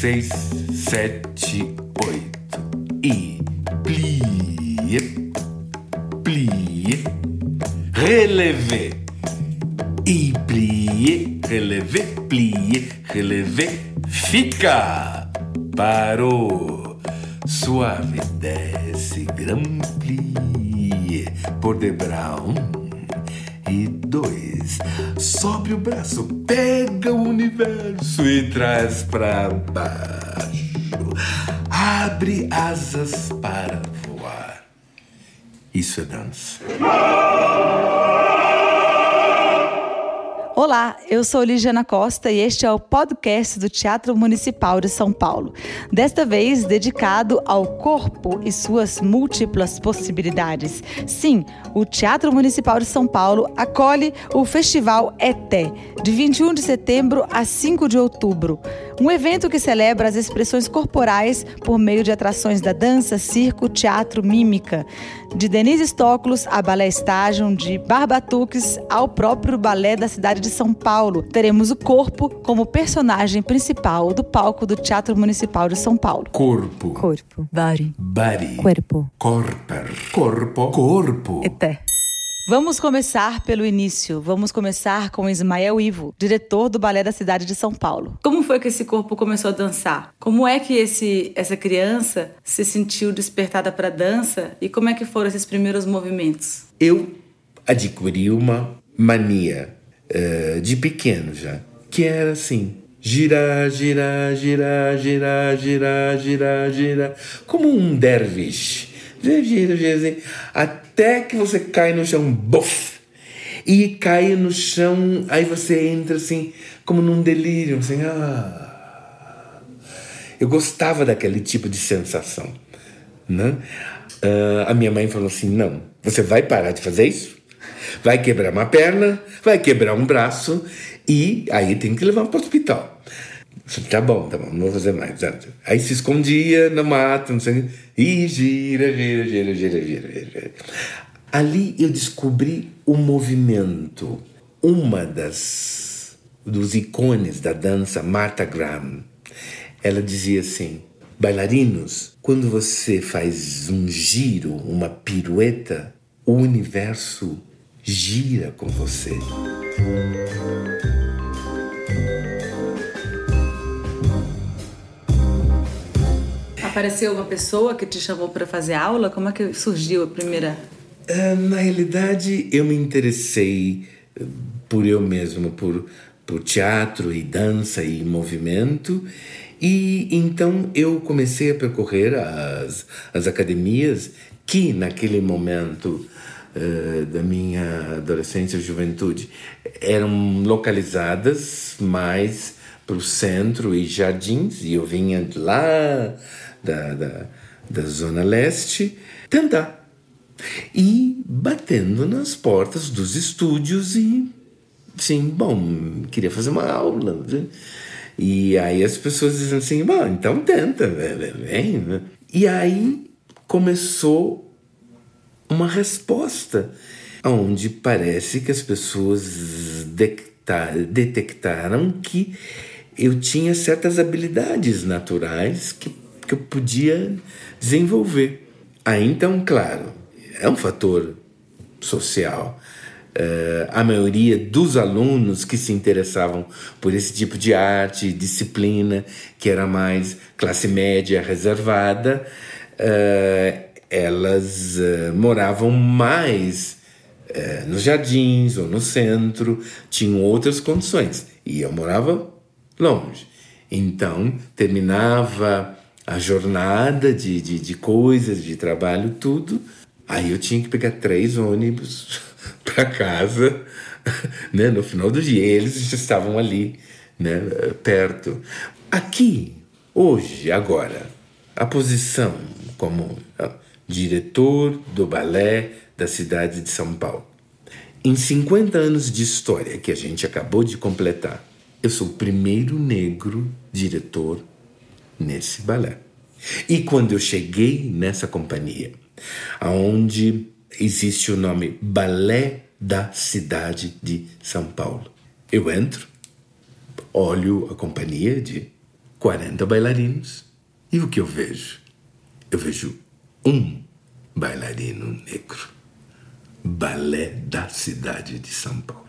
seis, sete, oito. E plie, plie, relevé. E plie, relevé, plie, relevé, fica. Parou. Suave desce, grand plie. Por de brown dois. Sobe o braço, pega o universo e traz pra baixo. Abre asas para voar. Isso é dança. Olá, eu sou Ligiana Costa e este é o podcast do Teatro Municipal de São Paulo. Desta vez dedicado ao corpo e suas múltiplas possibilidades. Sim, o Teatro Municipal de São Paulo acolhe o Festival ETE, de 21 de setembro a 5 de outubro. Um evento que celebra as expressões corporais por meio de atrações da dança, circo, teatro, mímica. De Denise Stoklos a Balé Estágio, de Barbatuques ao próprio balé da cidade de São Paulo. Teremos o corpo como personagem principal do palco do Teatro Municipal de São Paulo. Corpo. Corpo. Body. Body. Corpo. Corper. Corpo. Corpo. Eté. Vamos começar pelo início. Vamos começar com Ismael Ivo, diretor do Balé da cidade de São Paulo. Como foi que esse corpo começou a dançar? Como é que esse, essa criança se sentiu despertada para a dança e como é que foram esses primeiros movimentos? Eu adquiri uma mania uh, de pequeno já, que era assim: girar, girar, girar, girar, girar, girar, girar, como um derviche. Gira, gira, até que você cai no chão, buf! E cai no chão, aí você entra assim, como num delírio, assim, ah. Eu gostava daquele tipo de sensação, né? Uh, a minha mãe falou assim: não, você vai parar de fazer isso? Vai quebrar uma perna, vai quebrar um braço e aí tem que levar para o hospital. Tá bom, tá bom, não vou fazer mais. Aí se escondia no mato, não sei, e gira, gira, gira, gira, gira, gira. Ali eu descobri o movimento. Uma das dos ícones da dança, Martha Graham, ela dizia assim: bailarinos, quando você faz um giro, uma pirueta, o universo gira com você. Apareceu uma pessoa que te chamou para fazer aula? Como é que surgiu a primeira? Uh, na realidade, eu me interessei por eu mesmo, por, por teatro e dança e movimento. E então eu comecei a percorrer as, as academias que naquele momento uh, da minha adolescência e juventude eram localizadas mais para o centro e jardins, e eu vinha de lá da, da, da Zona Leste tentar. E batendo nas portas dos estúdios e, sim, bom, queria fazer uma aula. Né? E aí as pessoas dizem assim, bom, então tenta, vem. Né? E aí começou uma resposta, onde parece que as pessoas detectaram que eu tinha certas habilidades naturais que que eu podia desenvolver. Aí então, claro, é um fator social. Uh, a maioria dos alunos que se interessavam por esse tipo de arte, disciplina, que era mais classe média reservada, uh, elas uh, moravam mais nos jardins ou no centro, tinham outras condições. E eu morava longe. Então, terminava a jornada de, de, de coisas, de trabalho, tudo. Aí eu tinha que pegar três ônibus para casa, né? No final do dia, eles já estavam ali, né? Perto. Aqui, hoje, agora, a posição como diretor do balé da cidade de São Paulo. Em 50 anos de história que a gente acabou de completar, eu sou o primeiro negro diretor nesse balé. E quando eu cheguei nessa companhia, aonde existe o nome Balé da Cidade de São Paulo, eu entro, olho a companhia de 40 bailarinos. E o que eu vejo? Eu vejo um bailarino negro. Balé da cidade de São Paulo.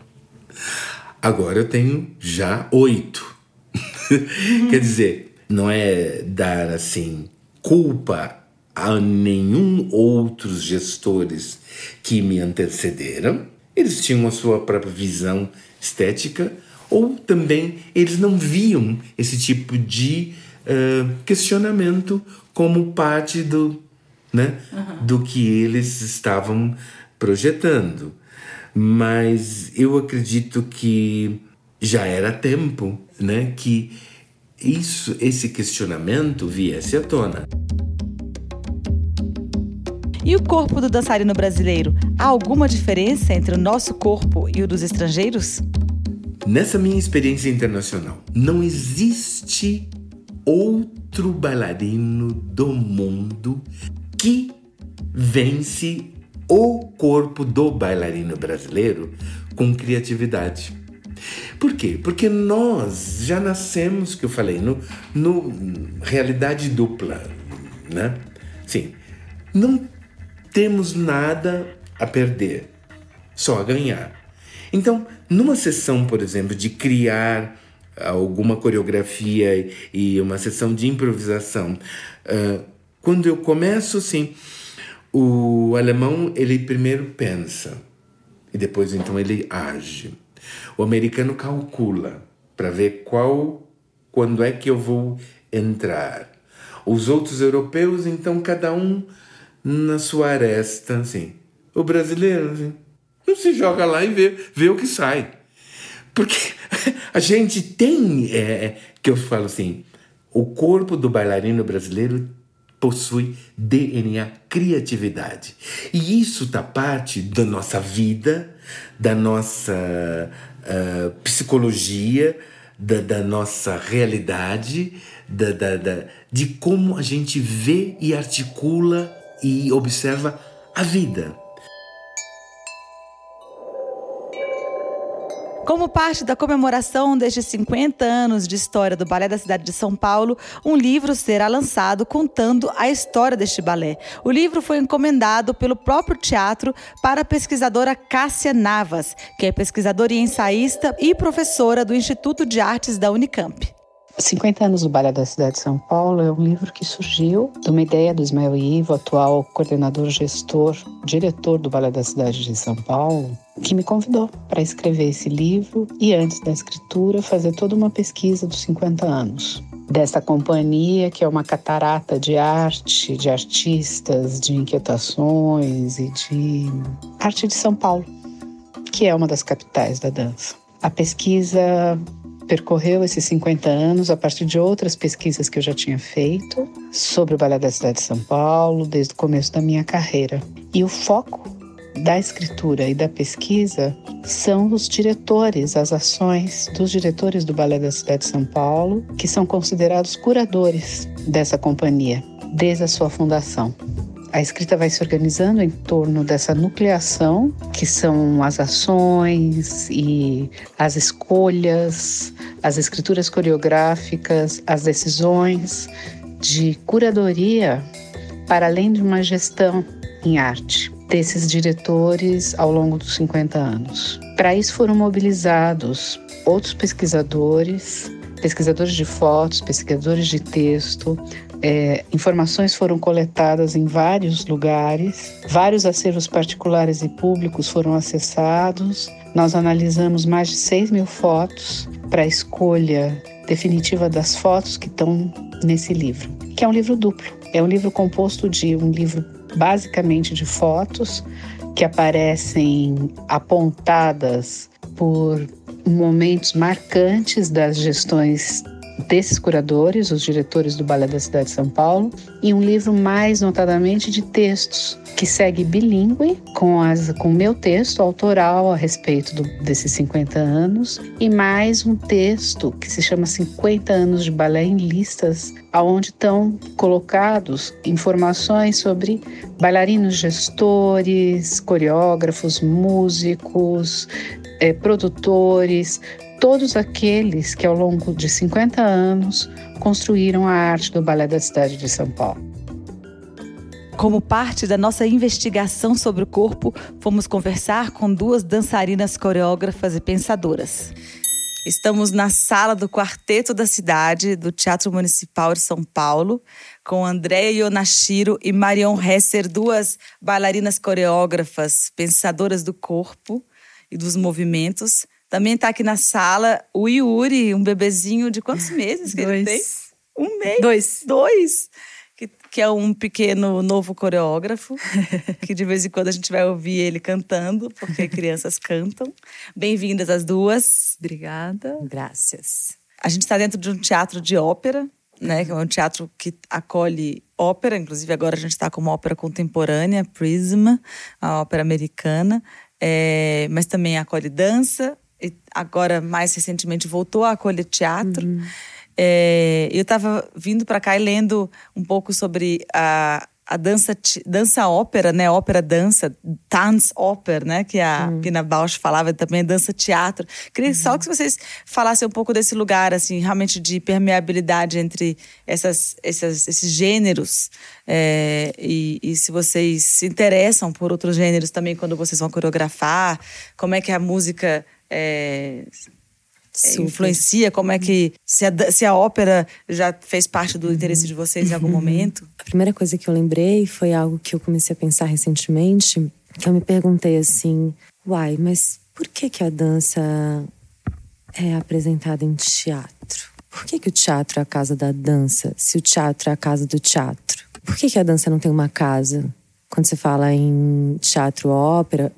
Agora eu tenho já oito. Quer dizer, não é dar assim culpa a nenhum outros gestores que me antecederam. Eles tinham a sua própria visão estética ou também eles não viam esse tipo de uh, questionamento como parte do, né, uhum. do que eles estavam projetando. Mas eu acredito que já era tempo né, que isso, esse questionamento viesse à tona. E o corpo do dançarino brasileiro? Há alguma diferença entre o nosso corpo e o dos estrangeiros? Nessa minha experiência internacional, não existe outro bailarino do mundo que vence o corpo do bailarino brasileiro com criatividade. Por quê? Porque nós já nascemos, que eu falei, no, no realidade dupla, né? Sim, não temos nada a perder, só a ganhar. Então, numa sessão, por exemplo, de criar alguma coreografia e uma sessão de improvisação, uh, quando eu começo assim, o alemão ele primeiro pensa e depois então ele age. O americano calcula para ver qual, quando é que eu vou entrar. Os outros europeus então cada um na sua aresta, assim. O brasileiro, assim, não se joga lá e vê, vê o que sai. Porque a gente tem, é, que eu falo assim, o corpo do bailarino brasileiro possui DNA criatividade. E isso está parte da nossa vida, da nossa uh, psicologia, da, da, nossa realidade, da, da, da, de como a gente vê e articula e observa a vida. Como parte da comemoração destes 50 anos de história do Balé da cidade de São Paulo, um livro será lançado contando a história deste balé. O livro foi encomendado pelo próprio teatro para a pesquisadora Cássia Navas, que é pesquisadora e ensaísta e professora do Instituto de Artes da Unicamp. 50 anos do Balé da Cidade de São Paulo é um livro que surgiu de uma ideia do Ismael Ivo, atual coordenador gestor, diretor do Balé da Cidade de São Paulo, que me convidou para escrever esse livro e antes da escritura fazer toda uma pesquisa dos 50 anos dessa companhia que é uma catarata de arte, de artistas, de inquietações e de arte de São Paulo, que é uma das capitais da dança. A pesquisa percorreu esses 50 anos a partir de outras pesquisas que eu já tinha feito sobre o Balé da Cidade de São Paulo, desde o começo da minha carreira. E o foco da escritura e da pesquisa são os diretores, as ações dos diretores do Balé da Cidade de São Paulo, que são considerados curadores dessa companhia desde a sua fundação. A escrita vai se organizando em torno dessa nucleação, que são as ações e as escolhas, as escrituras coreográficas, as decisões de curadoria, para além de uma gestão em arte desses diretores ao longo dos 50 anos. Para isso foram mobilizados outros pesquisadores, pesquisadores de fotos, pesquisadores de texto, é, informações foram coletadas em vários lugares, vários acervos particulares e públicos foram acessados. Nós analisamos mais de 6 mil fotos para a escolha definitiva das fotos que estão nesse livro, que é um livro duplo. É um livro composto de um livro basicamente de fotos que aparecem apontadas por momentos marcantes das gestões desses curadores, os diretores do Balé da Cidade de São Paulo, e um livro mais notadamente de textos, que segue bilíngue com as com meu texto autoral a respeito do, desses 50 anos e mais um texto que se chama 50 anos de balé em listas, aonde estão colocados informações sobre bailarinos gestores, coreógrafos, músicos, eh, produtores, todos aqueles que ao longo de 50 anos construíram a arte do balé da cidade de São Paulo. Como parte da nossa investigação sobre o corpo, fomos conversar com duas dançarinas coreógrafas e pensadoras. Estamos na sala do Quarteto da Cidade, do Teatro Municipal de São Paulo, com Andréia Yonashiro e Marion Hesser, duas bailarinas coreógrafas, pensadoras do corpo e dos movimentos. Também está aqui na sala o Yuri, um bebezinho de quantos meses que Dois. ele tem? Um mês? Dois. Dois! Que, que é um pequeno novo coreógrafo, que de vez em quando a gente vai ouvir ele cantando, porque crianças cantam. Bem-vindas as duas. Obrigada. Graças. A gente está dentro de um teatro de ópera, né? Que é um teatro que acolhe ópera. Inclusive, agora a gente está com uma ópera contemporânea, Prism, a ópera americana. É, mas também acolhe dança. Agora, mais recentemente, voltou a acolher teatro. É, eu estava vindo para cá e lendo um pouco sobre a, a dança, dança ópera, né? Ópera dança, Tanzóper, né? Que a Pina Bausch falava também, dança teatro. Queria só que vocês falassem um pouco desse lugar, assim, realmente de permeabilidade entre essas, essas, esses gêneros. É, e, e se vocês se interessam por outros gêneros também quando vocês vão coreografar, como é que a música é, é, influencia? Como é que. Se a, se a ópera já fez parte do interesse de vocês em algum momento? A primeira coisa que eu lembrei foi algo que eu comecei a pensar recentemente, que eu me perguntei assim, uai, mas por que que a dança é apresentada em teatro? Por que que o teatro é a casa da dança, se o teatro é a casa do teatro? Por que que a dança não tem uma casa? Quando você fala em teatro ópera,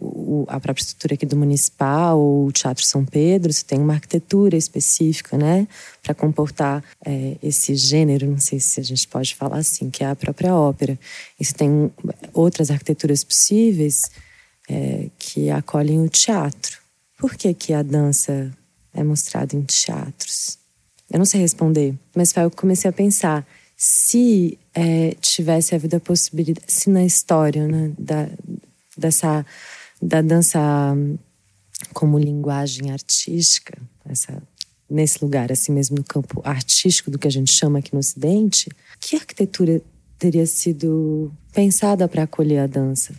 a própria estrutura aqui do Municipal, ou o Teatro São Pedro, você tem uma arquitetura específica, né? Para comportar é, esse gênero, não sei se a gente pode falar assim, que é a própria ópera. E você tem outras arquiteturas possíveis é, que acolhem o teatro. Por que, que a dança é mostrada em teatros? Eu não sei responder, mas foi o que comecei a pensar. Se é, tivesse havido a possibilidade, se na história né, da, dessa, da dança como linguagem artística, essa, nesse lugar, assim mesmo, no campo artístico do que a gente chama aqui no Ocidente, que arquitetura teria sido pensada para acolher a dança?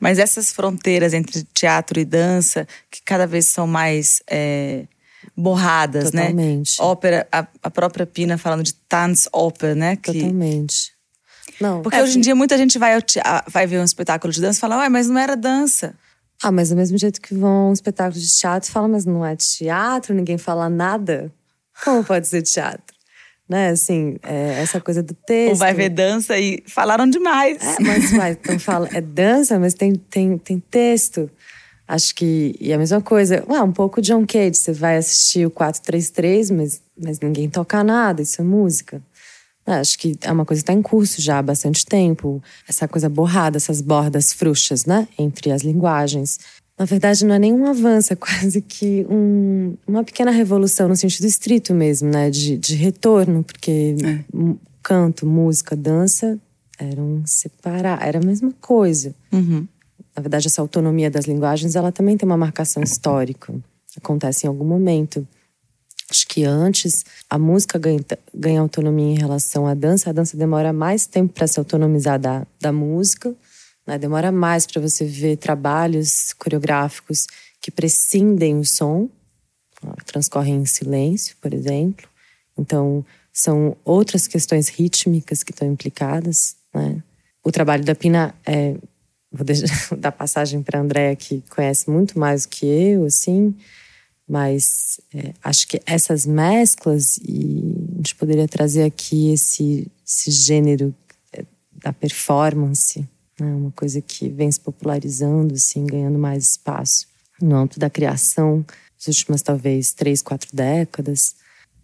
Mas essas fronteiras entre teatro e dança, que cada vez são mais é, borradas, né? Totalmente. Ópera, a, a própria Pina falando de Tanzóper, né? Que, Totalmente. Não, porque é hoje em assim- dia muita gente vai, vai ver um espetáculo de dança e fala, ué, mas não era dança. Ah, mas do mesmo jeito que vão um espetáculo de teatro, fala, mas não é teatro, ninguém fala nada. Como pode ser teatro? Né, assim, é, essa coisa do texto. Ou vai ver dança e falaram demais. É, mas vai, então fala, é dança, mas tem, tem, tem texto. Acho que. E a mesma coisa, ué, um pouco John Cage. Você vai assistir o 433, mas, mas ninguém toca nada, isso é música. Ah, Acho que é uma coisa que está em curso já há bastante tempo. Essa coisa borrada, essas bordas frouxas, né? Entre as linguagens. Na verdade, não é nenhum avanço, é quase que um- uma pequena revolução no sentido estrito mesmo, né? De, de retorno, porque m- canto, música, dança eram separados, era a mesma coisa. Uhum. Na verdade, essa autonomia das linguagens, ela também tem uma marcação histórica. Acontece em algum momento. Acho que antes a música ganha, ganha autonomia em relação à dança. A dança demora mais tempo para se autonomizar da, da música. né? Demora mais para você ver trabalhos coreográficos que prescindem o som, transcorrem em silêncio, por exemplo. Então, são outras questões rítmicas que estão implicadas. Né? O trabalho da Pina é vou deixar, dar passagem para a Andréa, que conhece muito mais do que eu, assim, mas é, acho que essas mesclas, e a gente poderia trazer aqui esse, esse gênero é, da performance, né, uma coisa que vem se popularizando, assim, ganhando mais espaço no âmbito da criação, nas últimas talvez três, quatro décadas.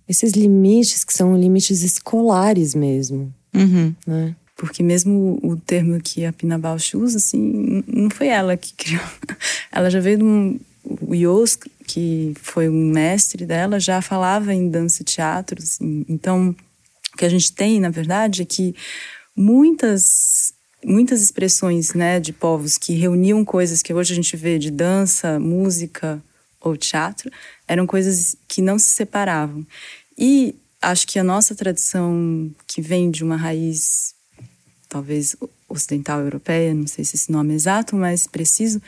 Esses limites que são limites escolares mesmo, Uhum. né? Porque mesmo o termo que a Pina Bausch usa, assim, não foi ela que criou. Ela já veio de um... O Jos, que foi um mestre dela, já falava em dança e teatro. assim. Então, o que a gente tem, na verdade, é que muitas muitas expressões né, de povos que reuniam coisas que hoje a gente vê de dança, música ou teatro, eram coisas que não se separavam. E acho que a nossa tradição, que vem de uma raiz talvez ocidental europeia, não sei se esse nome é exato, mas preciso,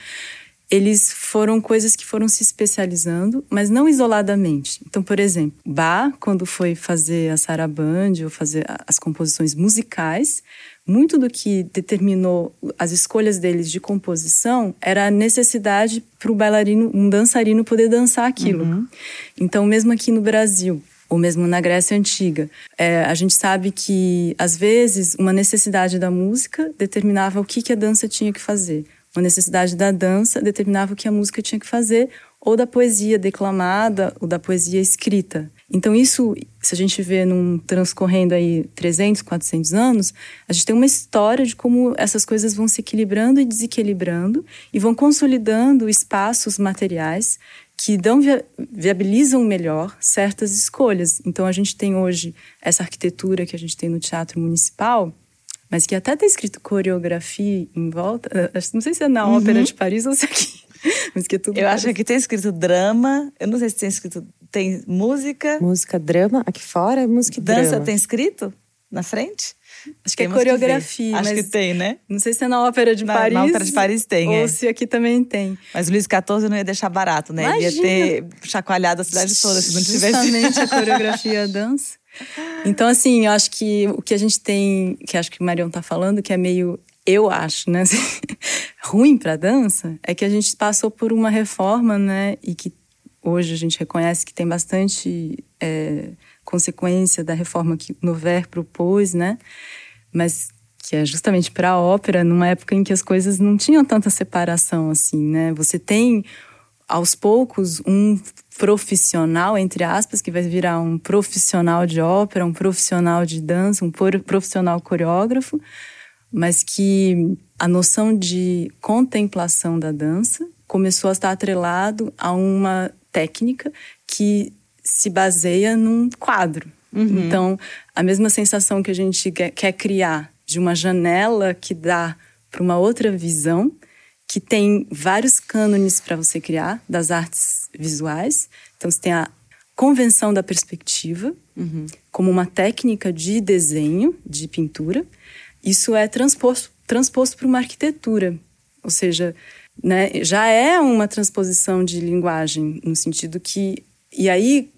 eles foram coisas que foram se especializando, mas não isoladamente. Então, por exemplo, Bach, quando foi fazer a sarabande ou fazer as composições musicais, muito do que determinou as escolhas deles de composição era a necessidade para o bailarino, um dançarino poder dançar aquilo. Uhum. Então, mesmo aqui no Brasil, ou mesmo na Grécia Antiga. É, a gente sabe que, às vezes, uma necessidade da música determinava o que, que a dança tinha que fazer. Uma necessidade da dança determinava o que a música tinha que fazer, ou da poesia declamada, ou da poesia escrita. Então, isso, se a gente vê num transcorrendo aí 300, 400 anos, a gente tem uma história de como essas coisas vão se equilibrando e desequilibrando e vão consolidando espaços materiais que dão, viabilizam melhor certas escolhas. Então, a gente tem hoje essa arquitetura que a gente tem no Teatro Municipal, mas que até tem escrito coreografia em volta. Eh, não sei se é na uhum. Ópera de Paris ou se é aqui. Mas que é tudo Eu parece. acho que tem escrito drama. Eu não sei se tem escrito. Tem música. Música, drama. Aqui fora é música e Dança drama. tem escrito na frente? Acho que é coreografia. Que Acho que tem, né? Não sei se é na Ópera de na, Paris. Na Ópera de Paris tem, Ou é. se aqui também tem. Mas Luiz XIV não ia deixar barato, né? Imagina. Ele ia ter chacoalhado a cidade toda se não tivesse. Justamente a coreografia e a dança. Então, assim, eu acho que o que a gente tem, que acho que o Marion tá falando, que é meio, eu acho, né? ruim pra dança, é que a gente passou por uma reforma, né? E que hoje a gente reconhece que tem bastante. É, consequência da reforma que Nover propôs, né? Mas que é justamente para a ópera, numa época em que as coisas não tinham tanta separação assim, né? Você tem aos poucos um profissional entre aspas que vai virar um profissional de ópera, um profissional de dança, um profissional coreógrafo, mas que a noção de contemplação da dança começou a estar atrelado a uma técnica que se baseia num quadro. Uhum. Então, a mesma sensação que a gente quer, criar de uma janela que dá para uma outra visão, que tem vários cânones para você criar das artes visuais. Então, você tem a convenção da perspectiva, uhum. como uma técnica de desenho, de pintura. Isso é transposto, transposto para uma arquitetura, ou seja, né, já é uma transposição de linguagem, no sentido que. E aí,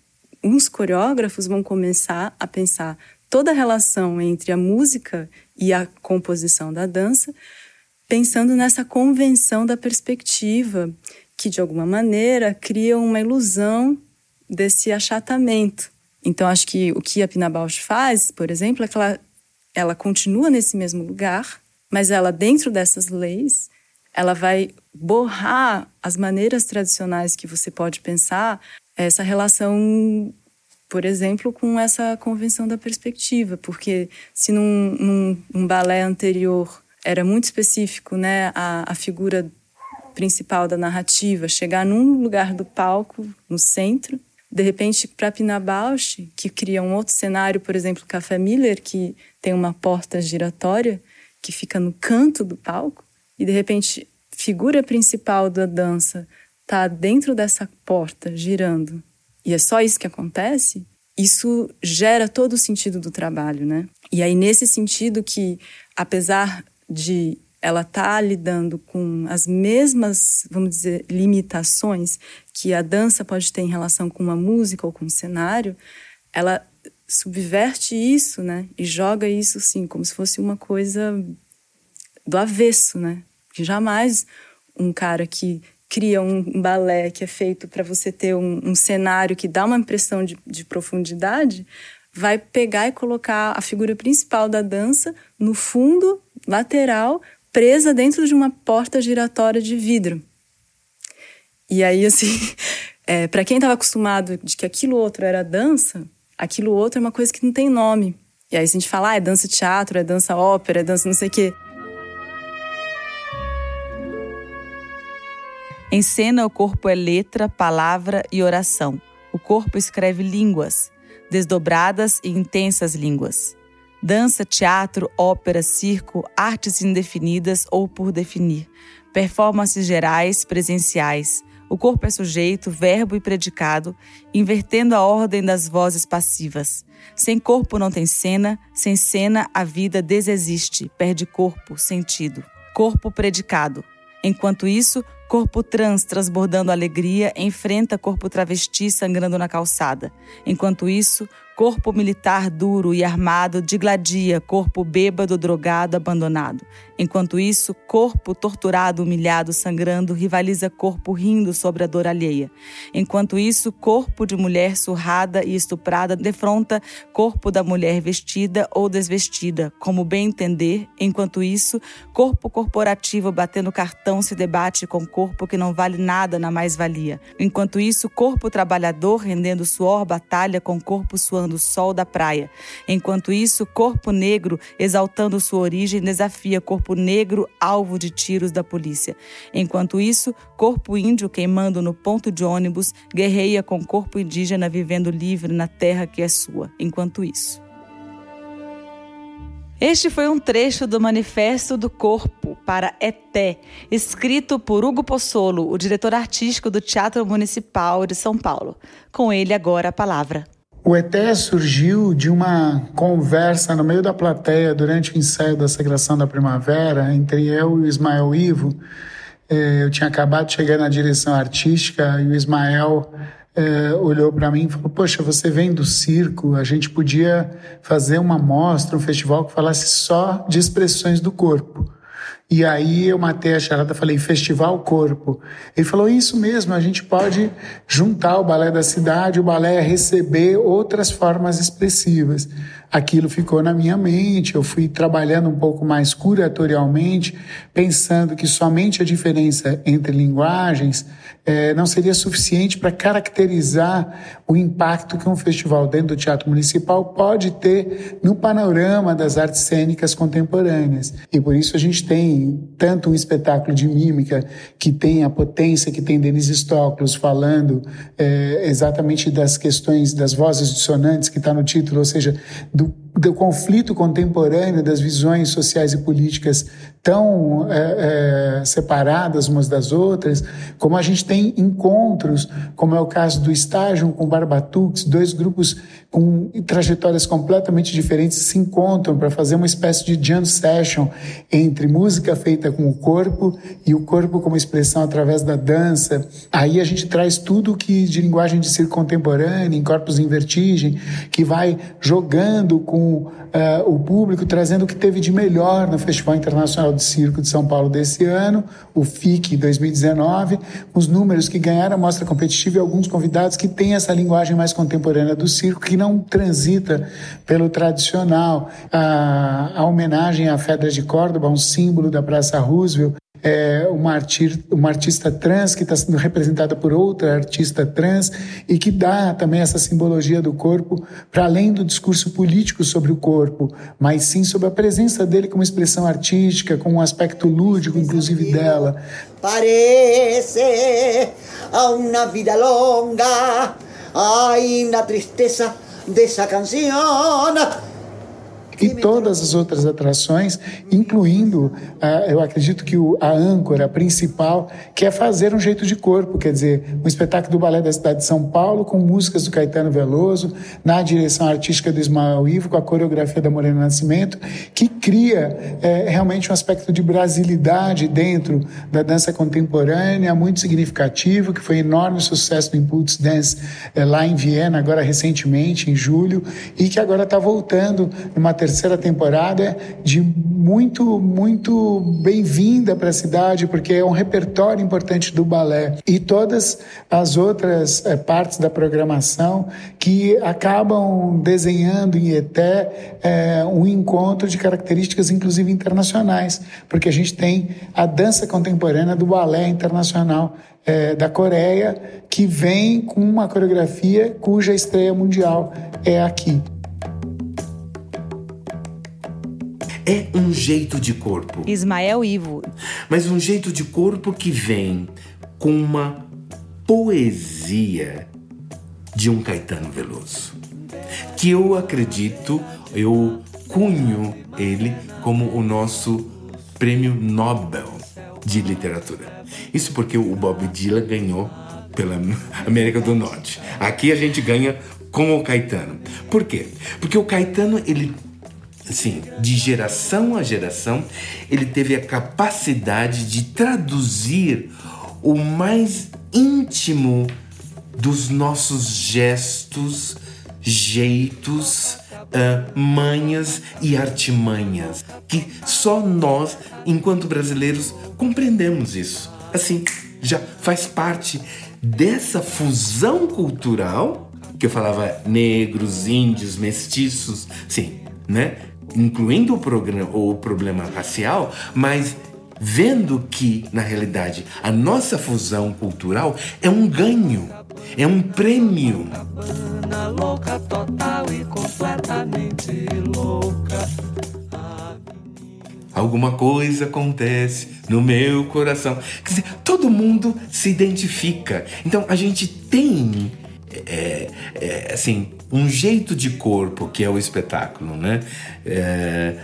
uns coreógrafos vão começar a pensar toda a relação entre a música e a composição da dança, pensando nessa convenção da perspectiva, que de alguma maneira cria uma ilusão desse achatamento. Então, acho que o que a Pina Bausch faz, por exemplo, é que ela, ela continua nesse mesmo lugar, mas ela, dentro dessas leis, ela vai borrar as maneiras tradicionais que você pode pensar essa relação, por exemplo, com essa convenção da perspectiva, porque se num, num um balé anterior era muito específico, né, a, a figura principal da narrativa chegar num lugar do palco, no centro, de repente, para Pina Bausch, que cria um outro cenário, por exemplo, Café Miller, que tem uma porta giratória que fica no canto do palco, e de repente, figura principal da dança está dentro dessa porta girando e é só isso que acontece, isso gera todo o sentido do trabalho, né? E aí nesse sentido que apesar de ela estar tá lidando com as mesmas, vamos dizer, limitações que a dança pode ter em relação com uma música ou com um cenário, ela subverte isso, né? E joga isso assim como se fosse uma coisa do avesso, né? Que jamais um cara que cria um, balé que é feito para você ter um, um, cenário que dá uma impressão de, de profundidade, vai pegar e colocar a figura principal da dança no fundo lateral, presa dentro de uma porta giratória de vidro. E aí, assim, é, para quem estava acostumado de que aquilo outro era dança, aquilo outro é uma coisa que não tem nome. E aí, se a gente fala, ah, é dança teatro, é dança ópera, é dança não sei o quê. Em cena, o corpo é letra, palavra e oração. O corpo escreve línguas, desdobradas e intensas línguas. Dança, teatro, ópera, circo, artes indefinidas ou por definir, performances gerais, presenciais, O corpo é sujeito, verbo e predicado, invertendo a ordem das vozes passivas. Sem corpo não tem cena, sem cena a vida desexiste, perde corpo, sentido. Corpo predicado. Enquanto isso, corpo trans transbordando alegria enfrenta corpo travesti sangrando na calçada. Enquanto isso, corpo militar duro e armado digladia corpo bêbado, drogado, abandonado. Enquanto isso, corpo torturado, humilhado, sangrando, rivaliza corpo rindo sobre a dor alheia. Enquanto isso, corpo de mulher surrada e estuprada defronta corpo da mulher vestida ou desvestida, como bem entender. Enquanto isso, corpo corporativo batendo cartão se debate com corpo que não vale nada na mais-valia. Enquanto isso, corpo trabalhador rendendo suor batalha com corpo suando sol da praia. Enquanto isso, corpo negro exaltando sua origem desafia corpo negro alvo de tiros da polícia. Enquanto isso, corpo índio queimando no ponto de ônibus guerreia com corpo indígena vivendo livre na terra que é sua. Enquanto isso. Este foi um trecho do Manifesto do Corpo para ETÉ, escrito por Hugo Possolo, o diretor artístico do Teatro Municipal de São Paulo. Com ele agora a palavra. O ETE surgiu de uma conversa no meio da plateia durante o ensaio da Sagração da Primavera entre eu e o Ismael Ivo. É, eu tinha acabado de chegar na direção artística e o Ismael é, olhou para mim e falou: Poxa, você vem do circo, a gente podia fazer uma mostra, um festival que falasse só de expressões do corpo. E aí eu matei a charada, falei, Festival Corpo. Ele falou, isso mesmo, a gente pode juntar o balé da cidade, o balé receber outras formas expressivas aquilo ficou na minha mente. Eu fui trabalhando um pouco mais curatorialmente, pensando que somente a diferença entre linguagens é, não seria suficiente para caracterizar o impacto que um festival dentro do Teatro Municipal pode ter no panorama das artes cênicas contemporâneas. E por isso a gente tem tanto um espetáculo de mímica que tem a potência que tem Denise Stoklos falando é, exatamente das questões das vozes dissonantes que está no título, ou seja, do, do conflito contemporâneo das visões sociais e políticas tão é, é, separadas umas das outras, como a gente tem encontros, como é o caso do Estágio com Barbatux, dois grupos com trajetórias completamente diferentes se encontram para fazer uma espécie de jam session entre música feita com o corpo e o corpo como expressão através da dança. Aí a gente traz tudo que de linguagem de circo contemporâneo, em Corpos em Vertigem, que vai jogando com uh, o público, trazendo o que teve de melhor no Festival Internacional de Circo de São Paulo desse ano, o FIC 2019, os números que ganharam a mostra competitiva e alguns convidados que têm essa linguagem mais contemporânea do circo, que não transita pelo tradicional. A, a homenagem à Fedra de Córdoba, um símbolo da Praça Roosevelt, é uma, artir, uma artista trans que está sendo representada por outra artista trans e que dá também essa simbologia do corpo para além do discurso político sobre o corpo, mas sim sobre a presença dele como expressão artística, com um aspecto lúdico, inclusive dela. Parece a uma vida longa, ainda tristeza dessa canção e todas as outras atrações, incluindo, ah, eu acredito que a âncora principal, que é fazer um jeito de corpo, quer dizer, um espetáculo do Balé da cidade de São Paulo, com músicas do Caetano Veloso, na direção artística do Ismael Ivo, com a coreografia da Morena Nascimento, que cria é, realmente um aspecto de brasilidade dentro da dança contemporânea, muito significativo, que foi enorme sucesso do Impulse Dance é, lá em Viena, agora recentemente, em julho, e que agora está voltando numa terceira terceira temporada de muito, muito bem-vinda para a cidade, porque é um repertório importante do balé. E todas as outras é, partes da programação que acabam desenhando em Eté é, um encontro de características, inclusive internacionais, porque a gente tem a dança contemporânea do balé internacional é, da Coreia, que vem com uma coreografia cuja estreia mundial é aqui. É um jeito de corpo. Ismael Ivo. Mas um jeito de corpo que vem com uma poesia de um Caetano Veloso. Que eu acredito, eu cunho ele como o nosso prêmio Nobel de literatura. Isso porque o Bob Dylan ganhou pela América do Norte. Aqui a gente ganha com o Caetano. Por quê? Porque o Caetano, ele assim, de geração a geração, ele teve a capacidade de traduzir o mais íntimo dos nossos gestos, jeitos, uh, manhas e artimanhas, que só nós, enquanto brasileiros, compreendemos isso. Assim, já faz parte dessa fusão cultural que eu falava negros, índios, mestiços, sim, né? Incluindo o, programa, o problema racial, mas vendo que, na realidade, a nossa fusão cultural é um ganho, é um prêmio. Alguma coisa acontece no meu coração. Quer dizer, todo mundo se identifica. Então a gente tem é, é, assim um jeito de corpo que é o espetáculo, né? É,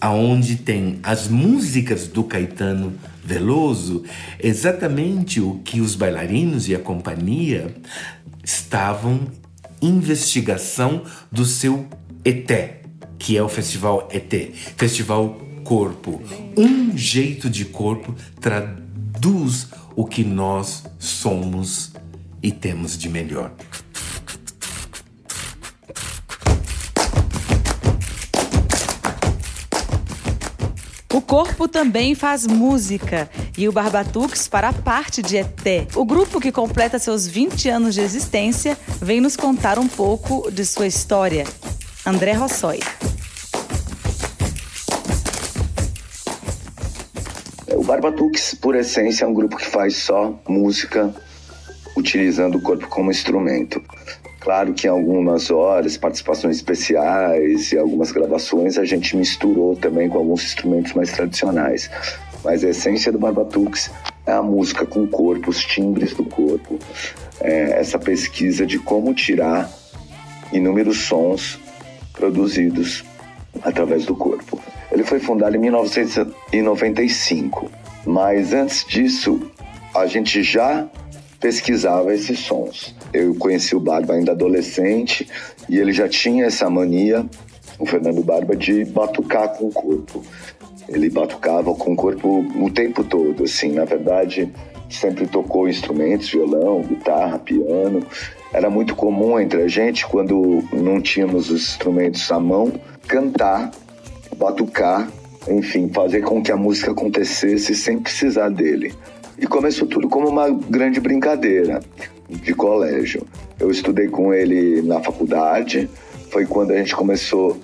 aonde tem as músicas do Caetano Veloso, exatamente o que os bailarinos e a companhia estavam investigação do seu ET, que é o festival ET, Festival Corpo. Um jeito de corpo traduz o que nós somos e temos de melhor. O corpo também faz música e o Barbatux fará parte de ET. O grupo que completa seus 20 anos de existência vem nos contar um pouco de sua história. André Rossoi. O Barbatux, por essência, é um grupo que faz só música utilizando o corpo como instrumento. Claro que em algumas horas, participações especiais e algumas gravações, a gente misturou também com alguns instrumentos mais tradicionais. Mas a essência do Barbatux é a música com o corpo, os timbres do corpo, é essa pesquisa de como tirar inúmeros sons produzidos através do corpo. Ele foi fundado em 1995, mas antes disso a gente já pesquisava esses sons. Eu conheci o Barba ainda adolescente e ele já tinha essa mania, o Fernando Barba, de batucar com o corpo. Ele batucava com o corpo o tempo todo, assim, na verdade, sempre tocou instrumentos, violão, guitarra, piano. Era muito comum entre a gente, quando não tínhamos os instrumentos à mão, cantar, batucar, enfim, fazer com que a música acontecesse sem precisar dele. E começou tudo como uma grande brincadeira de colégio. Eu estudei com ele na faculdade, foi quando a gente começou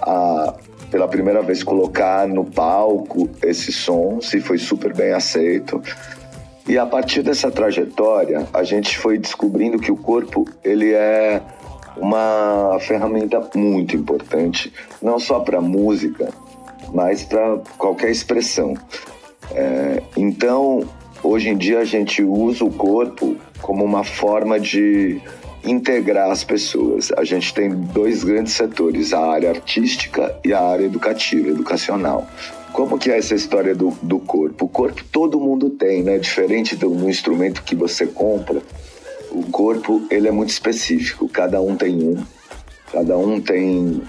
a, pela primeira vez, colocar no palco esses sons e foi super bem aceito. E a partir dessa trajetória, a gente foi descobrindo que o corpo ele é uma ferramenta muito importante, não só para música, mas para qualquer expressão. É, então, Hoje em dia a gente usa o corpo como uma forma de integrar as pessoas. A gente tem dois grandes setores, a área artística e a área educativa, educacional. Como que é essa história do, do corpo? O corpo todo mundo tem, né? Diferente do um instrumento que você compra, o corpo ele é muito específico. Cada um tem um, cada um tem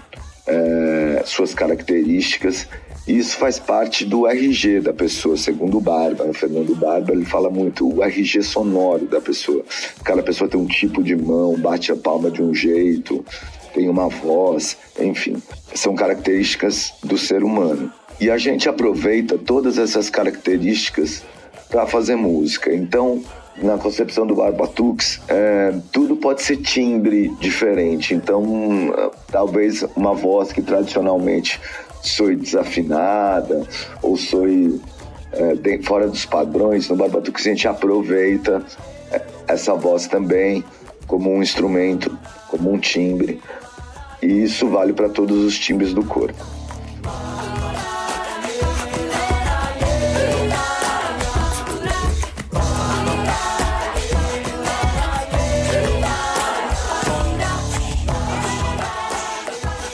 é, suas características isso faz parte do RG da pessoa, segundo o Barba. O Fernando Barba ele fala muito o RG sonoro da pessoa. Cada pessoa tem um tipo de mão, bate a palma de um jeito, tem uma voz, enfim, são características do ser humano. E a gente aproveita todas essas características para fazer música. Então, na concepção do Barbatux, é, tudo pode ser timbre diferente. Então, talvez uma voz que tradicionalmente sou desafinada ou sou é, fora dos padrões, no Barbatuque a gente aproveita é, essa voz também como um instrumento, como um timbre. E isso vale para todos os timbres do corpo.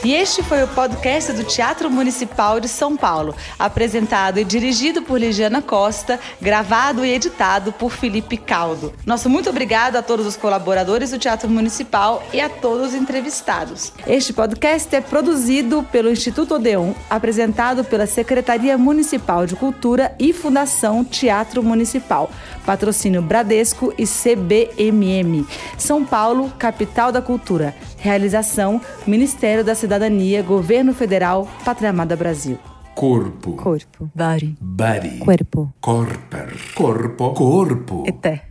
E este foi o podcast do Teatro Municipal de São Paulo, apresentado e dirigido por Ligiana Costa, gravado e editado por Felipe Caldo. Nosso muito obrigado a todos os colaboradores do Teatro Municipal e a todos os entrevistados. Este podcast é produzido pelo Instituto Odeon, apresentado pela Secretaria Municipal de Cultura e Fundação Teatro Municipal. Patrocínio Bradesco e CBMM. São Paulo, capital da cultura. Realização: Ministério da Cidadania, Governo Federal, Pátria Amada Brasil. Corpo. Corpo. Body. Body. Corpo. Corper. Corpo. Corpo. Eté.